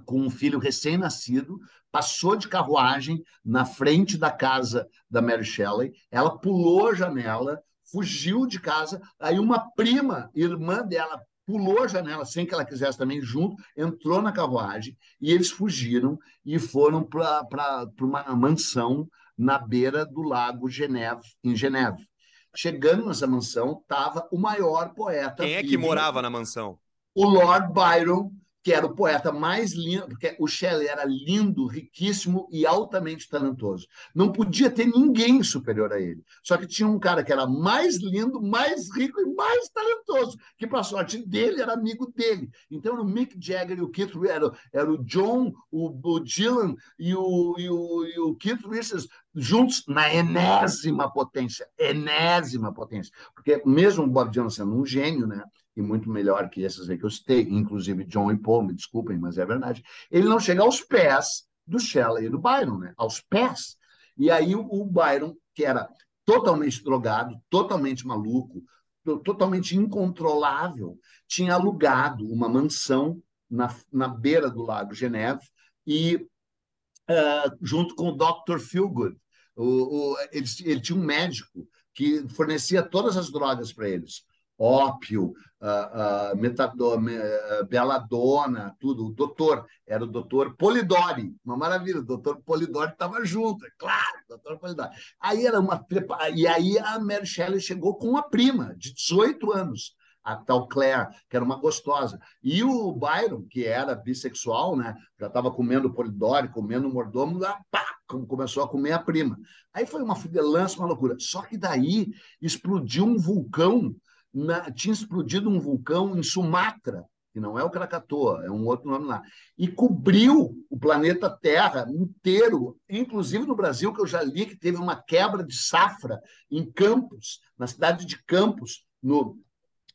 com um filho recém-nascido, passou de carruagem na frente da casa da Mary Shelley, ela pulou a janela, fugiu de casa, aí uma prima, irmã dela, pulou a janela sem que ela quisesse também junto, entrou na carruagem e eles fugiram e foram para uma mansão na beira do lago Geneve, em Geneve. Chegando nessa mansão, estava o maior poeta. Quem é que morava na mansão? O Lord Byron, que era o poeta mais lindo, porque o Shelley era lindo, riquíssimo e altamente talentoso. Não podia ter ninguém superior a ele. Só que tinha um cara que era mais lindo, mais rico e mais talentoso, que, para sorte dele, era amigo dele. Então, era o Mick Jagger e o Keith era, era o John, o, o Dylan e o, e, o, e o Keith Richards juntos na enésima potência, enésima potência. Porque mesmo o Bob Dylan sendo um gênio, né? E muito melhor que esses aí que eu citei, inclusive John e Paul, me desculpem, mas é verdade. Ele não chega aos pés do Shelley e do Byron, né? Aos pés. E aí o Byron, que era totalmente drogado, totalmente maluco, totalmente incontrolável, tinha alugado uma mansão na, na beira do lago Geneve e uh, junto com o Dr. Feelgood. O, o, ele, ele tinha um médico que fornecia todas as drogas para eles ópio, uh, uh, uh, beladona, tudo. O doutor era o doutor Polidori, uma maravilha. O doutor Polidori estava junto, é claro, doutor Polidori. Aí era uma e aí a Mary Shelley chegou com uma prima de 18 anos a tal Claire, que era uma gostosa. E o Byron, que era bissexual, né? Já estava comendo polidori, comendo mordomo, lá, pá, começou a comer a prima. Aí foi uma fidelança, uma loucura. Só que daí explodiu um vulcão, na, tinha explodido um vulcão em Sumatra, que não é o Krakatoa, é um outro nome lá, e cobriu o planeta Terra inteiro, inclusive no Brasil, que eu já li que teve uma quebra de safra em Campos, na cidade de Campos, no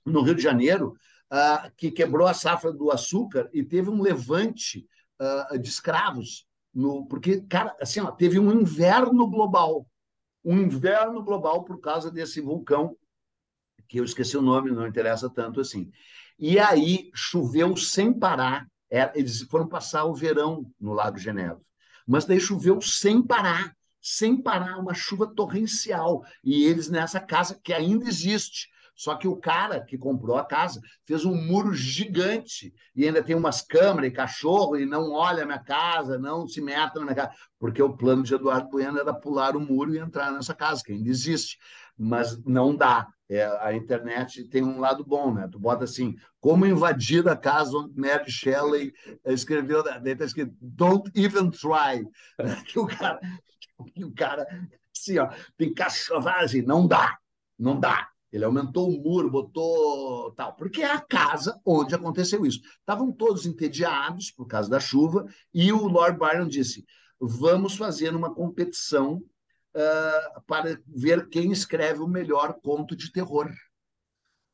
no Rio de Janeiro, uh, que quebrou a safra do açúcar e teve um levante uh, de escravos. No, porque, cara, assim, ó, teve um inverno global. Um inverno global por causa desse vulcão, que eu esqueci o nome, não interessa tanto assim. E aí choveu sem parar. É, eles foram passar o verão no Lago Genebra. Mas daí choveu sem parar, sem parar, uma chuva torrencial. E eles nessa casa que ainda existe, só que o cara que comprou a casa fez um muro gigante e ainda tem umas câmeras e cachorro e não olha a minha casa, não se meta na casa, porque o plano de Eduardo Bueno era pular o muro e entrar nessa casa, que ainda existe, mas não dá. É, a internet tem um lado bom, né? Tu bota assim, como invadir a casa onde Mary Shelley escreveu, daí está escrito, don't even try. Que o cara, que o cara, assim, ó, tem cachorragem, não dá, não dá. Ele aumentou o muro, botou tal, porque é a casa onde aconteceu isso. Estavam todos entediados por causa da chuva e o Lord Byron disse: vamos fazer uma competição uh, para ver quem escreve o melhor conto de terror.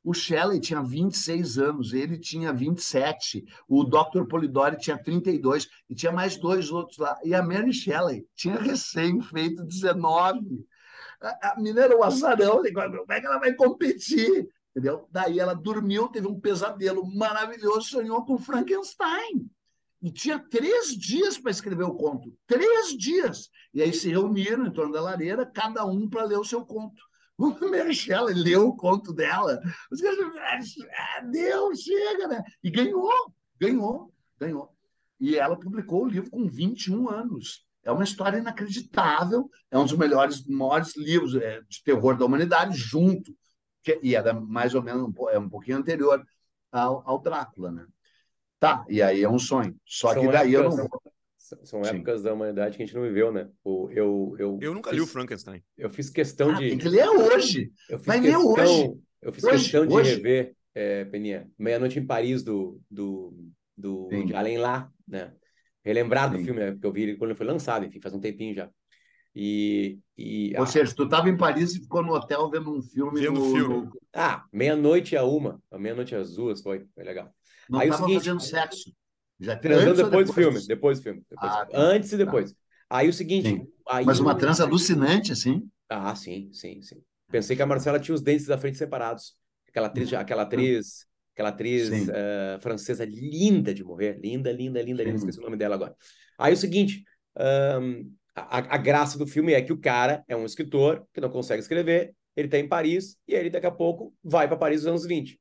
O Shelley tinha 26 anos, ele tinha 27, o Dr. Polidori tinha 32 e tinha mais dois outros lá. E a Mary Shelley tinha recém feito 19 a, menina era um azarão, como é que ela vai competir? Entendeu? Daí ela dormiu, teve um pesadelo maravilhoso, sonhou com Frankenstein. E tinha três dias para escrever o conto. Três dias. E aí se reuniram em torno da lareira, cada um para ler o seu conto. O Michelle leu o conto dela. Os caras, ah, Deus, chega, né? E ganhou, ganhou, ganhou. E ela publicou o livro com 21 anos. É uma história inacreditável, é um dos melhores, maiores livros é, de terror da humanidade, junto, e é mais ou menos um, é um pouquinho anterior ao, ao Drácula, né? Tá, e aí é um sonho. Só são que daí épocas, eu não. São épocas Sim. da humanidade que a gente não viveu, né? O, eu, eu, eu nunca fiz, li o Frankenstein. Eu fiz questão ah, de. Tem que ler hoje. Eu fiz Vai questão, ler hoje. Eu fiz hoje, questão de hoje. rever, é, Peninha, Meia-Noite em Paris, do, do, do de Além Lá, né? relembrar do filme, né? Porque eu vi ele quando ele foi lançado, enfim, faz um tempinho já. E, e Ou seja, tu estava em Paris e ficou no hotel vendo um filme. Vendo no, filme. No... Ah, meia-noite a uma, a meia-noite às duas foi, foi legal. Não estava fazendo sexo. Já transando depois, depois, do filme, depois do filme. Depois, ah, tá. Antes e depois. Tá. Aí o seguinte. Aí Mas uma trança alucinante, assim? Ah, sim, sim, sim. Pensei que a Marcela tinha os dentes da frente separados. Aquela atriz, aquela atriz aquela atriz uh, francesa linda de morrer, linda, linda, linda, linda, esqueci o nome dela agora. Aí o seguinte, um, a, a, graça do filme é que o cara é um escritor que não consegue escrever, ele está em Paris e ele daqui a pouco vai para Paris nos anos 20.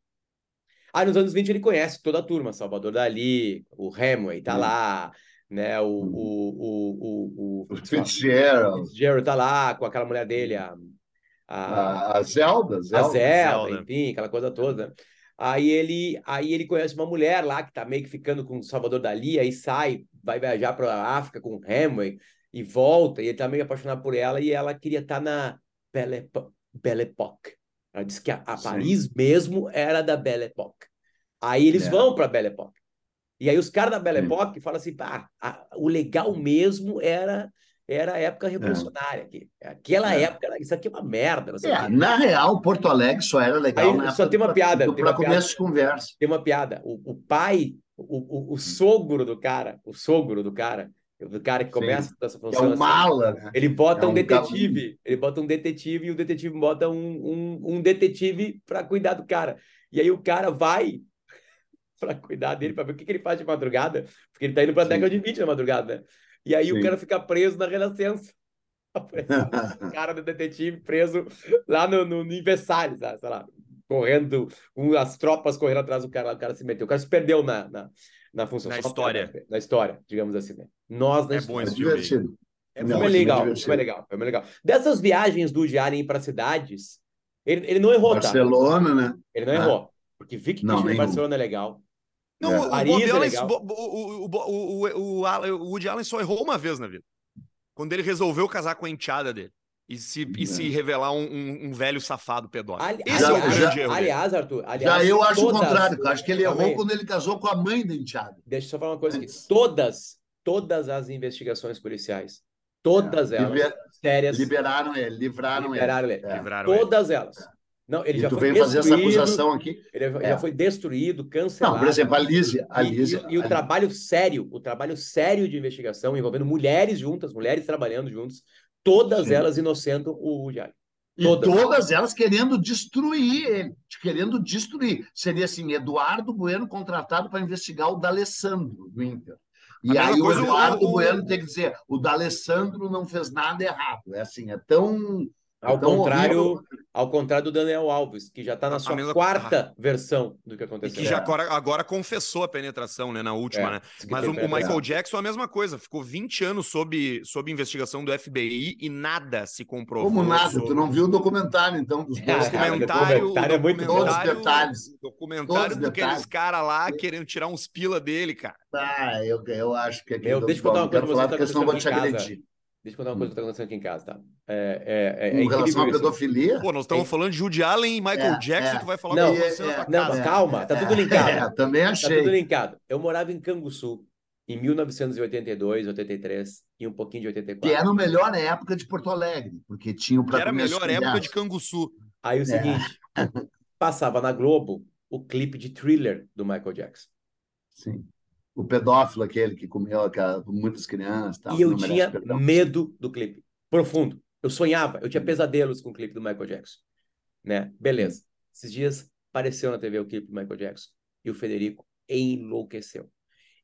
Aí nos anos 20 ele conhece toda a turma, Salvador Dali, o Hemingway tá hum. lá, né, o, hum. o, o, o, o, o Fitzgerald. Fitzgerald tá lá com aquela mulher dele, a a, a Zelda, Zelda, a Zelda, Zelda, enfim, aquela coisa toda. Aí ele, aí ele conhece uma mulher lá que tá meio que ficando com o Salvador Dali, aí sai, vai viajar para a África com o Hemingway e volta, e ele tá meio apaixonado por ela e ela queria estar tá na Belle, Époque. Ela disse que a, a Paris mesmo era da Belle Époque. Aí eles é. vão para Belle Époque. E aí os caras da Belle Époque falam assim, pá, a, o legal mesmo era era a época é. revolucionária aqui. Aquela é. época, isso aqui é uma merda. É, na real, Porto Alegre só era legal Aí, Só tem uma piada. Para começo de conversa. Tem uma piada. O, o pai, o, o, o, sogro do cara, o sogro do cara, do cara que começa essa função. É um assim, mala, né? Ele bota é um, um detetive, ele bota um detetive e o detetive bota um, um, um detetive para cuidar do cara. E aí o cara vai para cuidar dele, para ver o que, que ele faz de madrugada, porque ele tá indo para a década de 20 na madrugada, né? E aí Sim. o cara fica preso na Renascença. o cara do detetive preso lá no, no, no Versalhes, sei lá. correndo, com as tropas correndo atrás do cara, o cara se meteu. O cara se perdeu na, na, na função. Na história. Na história, digamos assim, né? Nós na É história. bom É divertido. É, Não, é legal, divertido. foi legal, foi legal. Dessas viagens do Allen para cidades, ele, ele não errou, tá? Barcelona, né? Ele não Ah. errou. Porque Vic Não. Barcelona é legal. Não, É. o, Paris é Allen, legal. o, o, o, o, o Woody Allen só errou uma vez na vida. Quando ele resolveu casar com a enteada dele. E se, e se revelar um, um- um velho safado pedófilo. Ali- Esse é o aliás, grande erro. dele. aliás, Arthur, aliás, Já eu acho todas- o contrário. Eu acho que ele errou quando ele casou com a mãe da enteada. Deixa eu só falar uma coisa aqui. Antes. Todas, todas as investigações policiais, todas É, elas, liber- sérias, Liberaram ele, livraram liberaram ele. É. Livraram ele. Todas elas. Não, ele E já tu foi vem fazer essa destruído, acusação aqui. Ele já É. foi destruído, cancelado. Não, por exemplo, a Lísia. A E- e- e, o trabalho sério, o trabalho sério de investigação envolvendo mulheres juntas, mulheres trabalhando juntas, todas Sim. elas inocentam o Woody Allen. E todas. todas elas querendo destruir ele, querendo destruir. Seria assim, Eduardo Bueno contratado para investigar o D'Alessandro do Inter. E aí o- Eduardo o- Bueno tem que dizer, o D'Alessandro não fez nada errado. É assim, é tão... Ao é tão contrário, horrível. Ao contrário do Daniel Alves, que já está na a sua mesma- quarta versão do que E aconteceu. que já É. agora, agora confessou a penetração, né, na última, É, né? Mas o, o. Michael Jackson é a mesma coisa. Ficou 20 anos sob, sob investigação do FBI e nada se comprovou. Como nada, sobre- tu não viu o documentário, então, dos dois Ah, cara, documentário, documentário é muito bom. Todos os detalhes. Documentário Todos os daqueles detalhes. caras lá querendo tirar uns pila dele, cara. Ah, eu, eu acho que aqui... Meu, deixa eu contar uma coisa pra você que porque tá senão eu vou te agredir. Deixa eu contar uma coisa que está acontecendo aqui em casa, tá? É, é, é, é relação à pedofilia... Pô, nós estamos É. falando de Woody Allen e Michael É, Jackson, é. tu vai falar Não, que na é, Não, mas calma, tá tudo linkado. É, também Tá achei. tudo linkado. Eu morava em Canguçu em 1982, 83 e um pouquinho de 84. Que era a melhor época de Porto Alegre, porque tinha o Que era a melhor época de. Canguçu. Aí o É. seguinte, passava na Globo o clipe de Thriller do Michael Jackson. Sim. O pedófilo aquele que comeu aquela- muitas crianças. Tal, e eu tinha perdão. medo do clipe. Profundo. Eu sonhava, eu tinha pesadelos com o clipe do Michael Jackson. Né? Beleza. Esses dias apareceu na TV o clipe do Michael Jackson e o Federico enlouqueceu.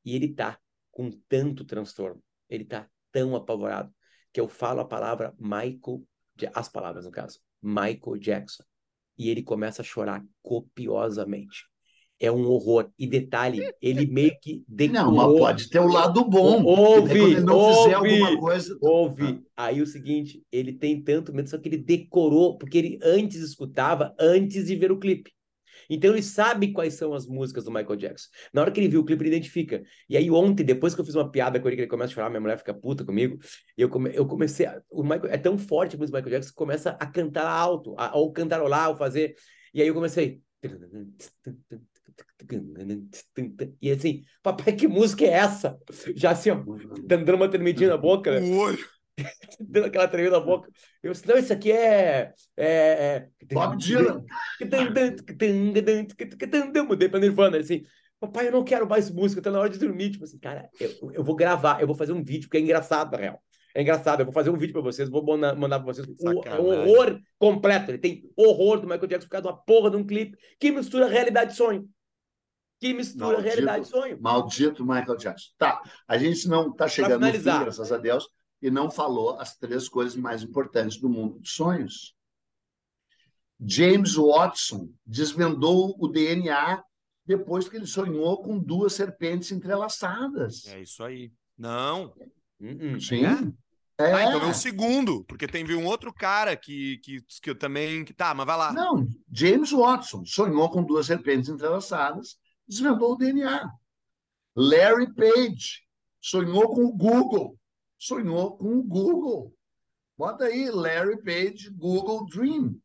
E ele tá com tanto transtorno, ele tá tão apavorado que eu falo a palavra Michael, as palavras no caso, Michael Jackson. E ele começa a chorar copiosamente. É um horror. E detalhe, ele meio que Não, decorou. mas pode ter o lado bom. Ouve, quando ele não fizer ouve. alguma coisa. Ouve. Aí o seguinte, ele tem tanto medo, só que ele decorou, porque ele antes escutava, antes de ver o clipe. Então ele sabe quais são as músicas do Michael Jackson. Na hora que ele viu o clipe, ele identifica. E aí ontem, depois que eu fiz uma piada com ele, que ele começa a chorar, minha mulher fica puta comigo, eu, come, eu comecei, a, o Michael, é tão forte a música do Michael Jackson que começa a cantar alto, a, ou cantarolar, ou fazer, e aí eu comecei... E assim, papai, que música é essa? Já assim, ó, dando uma tremidinha na boca, né? O olho. dando aquela tremida na boca. Eu disse, não, isso aqui é. é, é... Bob Dylan. Mudei pra Nirvana. Assim, papai, eu não quero mais música, tá na hora de dormir. Tipo assim, cara, eu, eu vou gravar, eu vou fazer um vídeo, porque é engraçado, na real. É engraçado, eu vou fazer um vídeo pra vocês, vou mandar, mandar pra vocês. O, é um horror completo. Ele tem horror do Michael Jackson por causa de uma porra de um clipe que mistura realidade e sonho. Que mistura Maldito. realidade e sonho. Maldito Michael Jackson. Tá, a gente não está chegando no fim, graças a Deus, e não falou as três coisas mais importantes do mundo dos sonhos. James Watson desvendou o DNA depois que ele sonhou com duas serpentes entrelaçadas. É isso aí. Não. Uh-uh. Sim. É? É. Ah, então é o segundo, porque tem um outro cara que, que, que eu também. Que, tá, mas vai lá. Não, James Watson sonhou com duas serpentes entrelaçadas, desvendou o DNA. Larry Page sonhou com o Google, sonhou com o Google. Bota aí, Larry Page, Google Dream.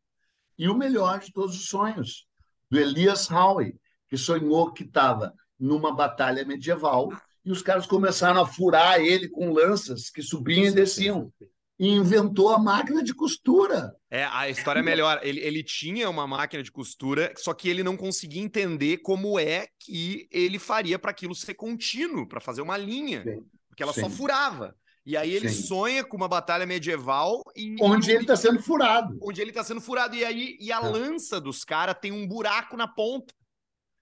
E o melhor de todos os sonhos, do Elias Howe, que sonhou que estava numa batalha medieval e os caras começaram a furar ele com lanças que subiam e desciam. E inventou a máquina de costura. É, a história é melhor. Ele, ele tinha uma máquina de costura, só que ele não conseguia entender como é que ele faria para aquilo ser contínuo, para fazer uma linha. Sim. Porque ela só Sim. furava. E aí ele Sim. sonha com uma batalha medieval e. onde ele está sendo furado. onde ele tá sendo furado. E aí, e a É. lança dos caras tem um buraco na ponta.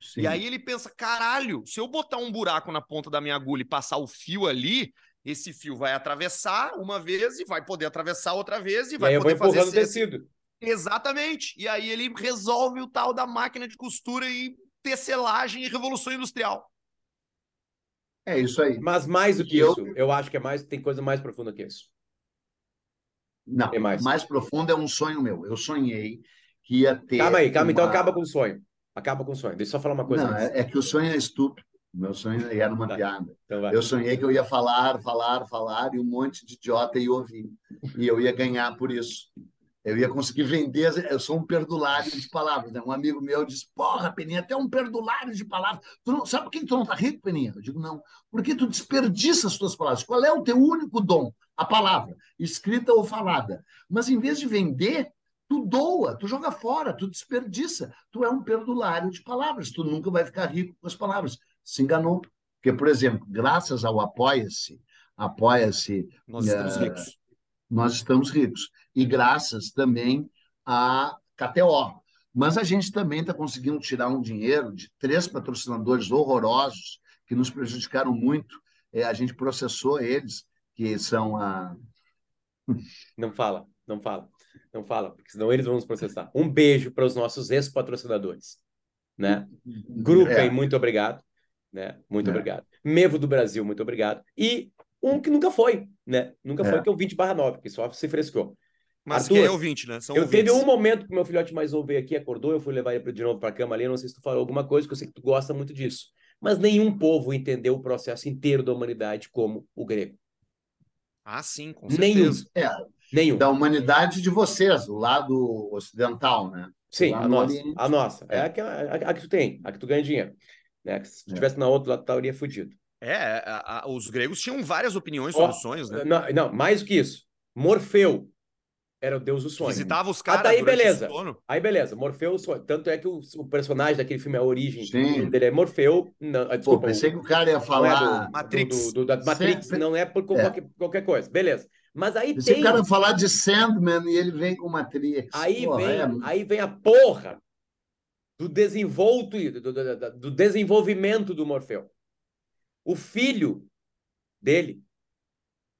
Sim. E aí ele pensa: caralho, se eu botar um buraco na ponta da minha agulha e passar o fio ali, esse fio vai atravessar uma vez e vai poder atravessar outra vez e E vai aí eu vou poder fazer empurrando o esse- tecido. Exatamente. E aí ele resolve o tal da máquina de costura e tecelagem e revolução industrial. É isso aí. Mas mais do que eu... isso, eu acho que é mais, tem coisa mais profunda que isso. Não, mais. mais profundo é um sonho meu. Eu sonhei que ia ter. Calma aí, calma, então uma... então acaba com o sonho. Acaba com o sonho. Deixa eu só falar uma coisa. Não, é, é, que o sonho é estúpido. Meu sonho era uma tá. piada. Então eu sonhei que eu ia falar, falar, falar, e um monte de idiota ia ouvir. E eu ia ganhar por isso. Eu ia conseguir vender. Eu sou um perdulário de palavras. Né? Um amigo meu disse: Porra, Peninha, até um perdulário de palavras. Tu não, sabe por que tu não está rico, Peninha? Eu digo: Não. Porque tu desperdiça as tuas palavras. Qual é o teu único dom? A palavra, escrita ou falada. Mas em vez de vender, tu doa, tu joga fora, tu desperdiça. Tu é um perdulário de palavras. Tu nunca vai ficar rico com as palavras. Se enganou. Porque, por exemplo, graças ao Apoia-se, Apoia-se. Nós estamos uh, ricos nós estamos ricos. E graças também à KTO. Mas a gente também está conseguindo tirar um dinheiro de três patrocinadores horrorosos que nos prejudicaram muito. É, a gente processou eles, que são a. Não fala, não fala, não fala, porque senão eles vão nos processar. Um beijo para os nossos ex-patrocinadores. Né? Grupem, é. muito obrigado. Né? Muito é. obrigado. Mevo do Brasil, muito obrigado. E um que nunca foi, né? Nunca é. foi, que é o 20 barra 9, que só se frescou. Mas Arthur, que é ouvinte, né? São eu ouvintes. teve um momento que meu filhote mais novo veio aqui, acordou, eu fui levar ele de novo para a cama ali, eu não sei se tu falou alguma coisa, que eu sei que tu gosta muito disso. Mas nenhum povo entendeu o processo inteiro da humanidade como o grego. Ah, sim, com certeza. Nenhum. É, nenhum. Da humanidade de vocês, o lado ocidental, né? Sim, a nossa, a nossa. É, é a, que, a, a, que tu tem, a que tu ganha dinheiro. Né? Se estivesse é. na outra, estaria fudido. É, a, a, os gregos tinham várias opiniões sobre oh, os sonhos, né? Não, não, mais do que isso. Morfeu era o deus do sonho. Visitava os caras. Ah, tá aí, beleza. Aí, beleza. Morfeu, tanto é que o, o, personagem daquele filme, A Origem, Sim. dele é Morfeu. Não, ah, desculpa, Pô, pensei que o cara ia falar. É do, Matrix. Do, do, da Matrix, Sempre... não é por é. qualquer, é. qualquer coisa. Beleza. Mas aí pensei tem. o cara falar de Sandman e ele vem com Matrix. Aí, porra, vem, é... aí vem a porra do desenvolto, do, do, do desenvolvimento do Morfeu. O filho dele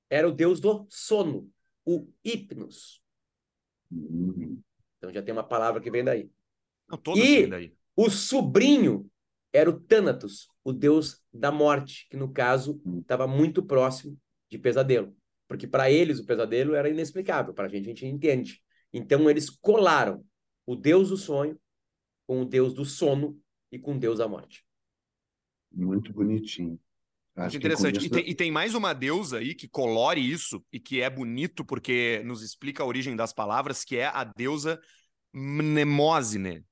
era o deus do sono, o Hipnos. Então já tem uma palavra que vem daí. Não, e daí. o sobrinho era o Thanatos, o deus da morte, que no caso estava muito próximo de pesadelo. Porque para eles o pesadelo era inexplicável, para a gente a gente entende. Então eles colaram o deus do sonho com o deus do sono e com o deus da morte. Muito bonitinho. Acho interessante. E, tem, e, tem, mais uma deusa aí que colore isso e que é bonito porque nos explica a origem das palavras, que é a deusa Mnemosine.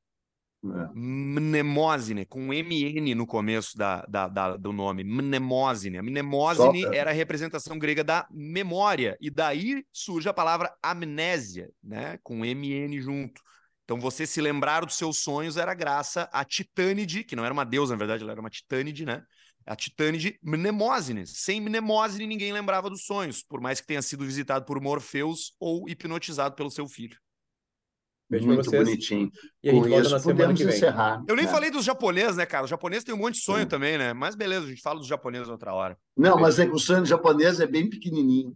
É. Mnemosine, com MN no começo da, da, da, do nome. Mnemosine. A Mnemosine Só... era a representação grega da memória. E daí surge a palavra amnésia, né? Com MN junto. Então, você se lembrar dos seus sonhos era graça a Titânide, que não era uma deusa, na verdade, ela era uma Titânide, né? a Titânide Mnemósines. Sem Mnemósine, ninguém lembrava dos sonhos, por mais que tenha sido visitado por Morfeus ou hipnotizado pelo seu filho. Beijo Muito bonitinho. E a gente Com volta na semana que vem. encerrar. Eu nem é. falei dos japoneses, né, cara? Os japoneses têm um monte de sonho Sim. também, né? Mas beleza, a gente fala dos japoneses outra hora. Não, mas é que o sonho japonês é bem pequenininho.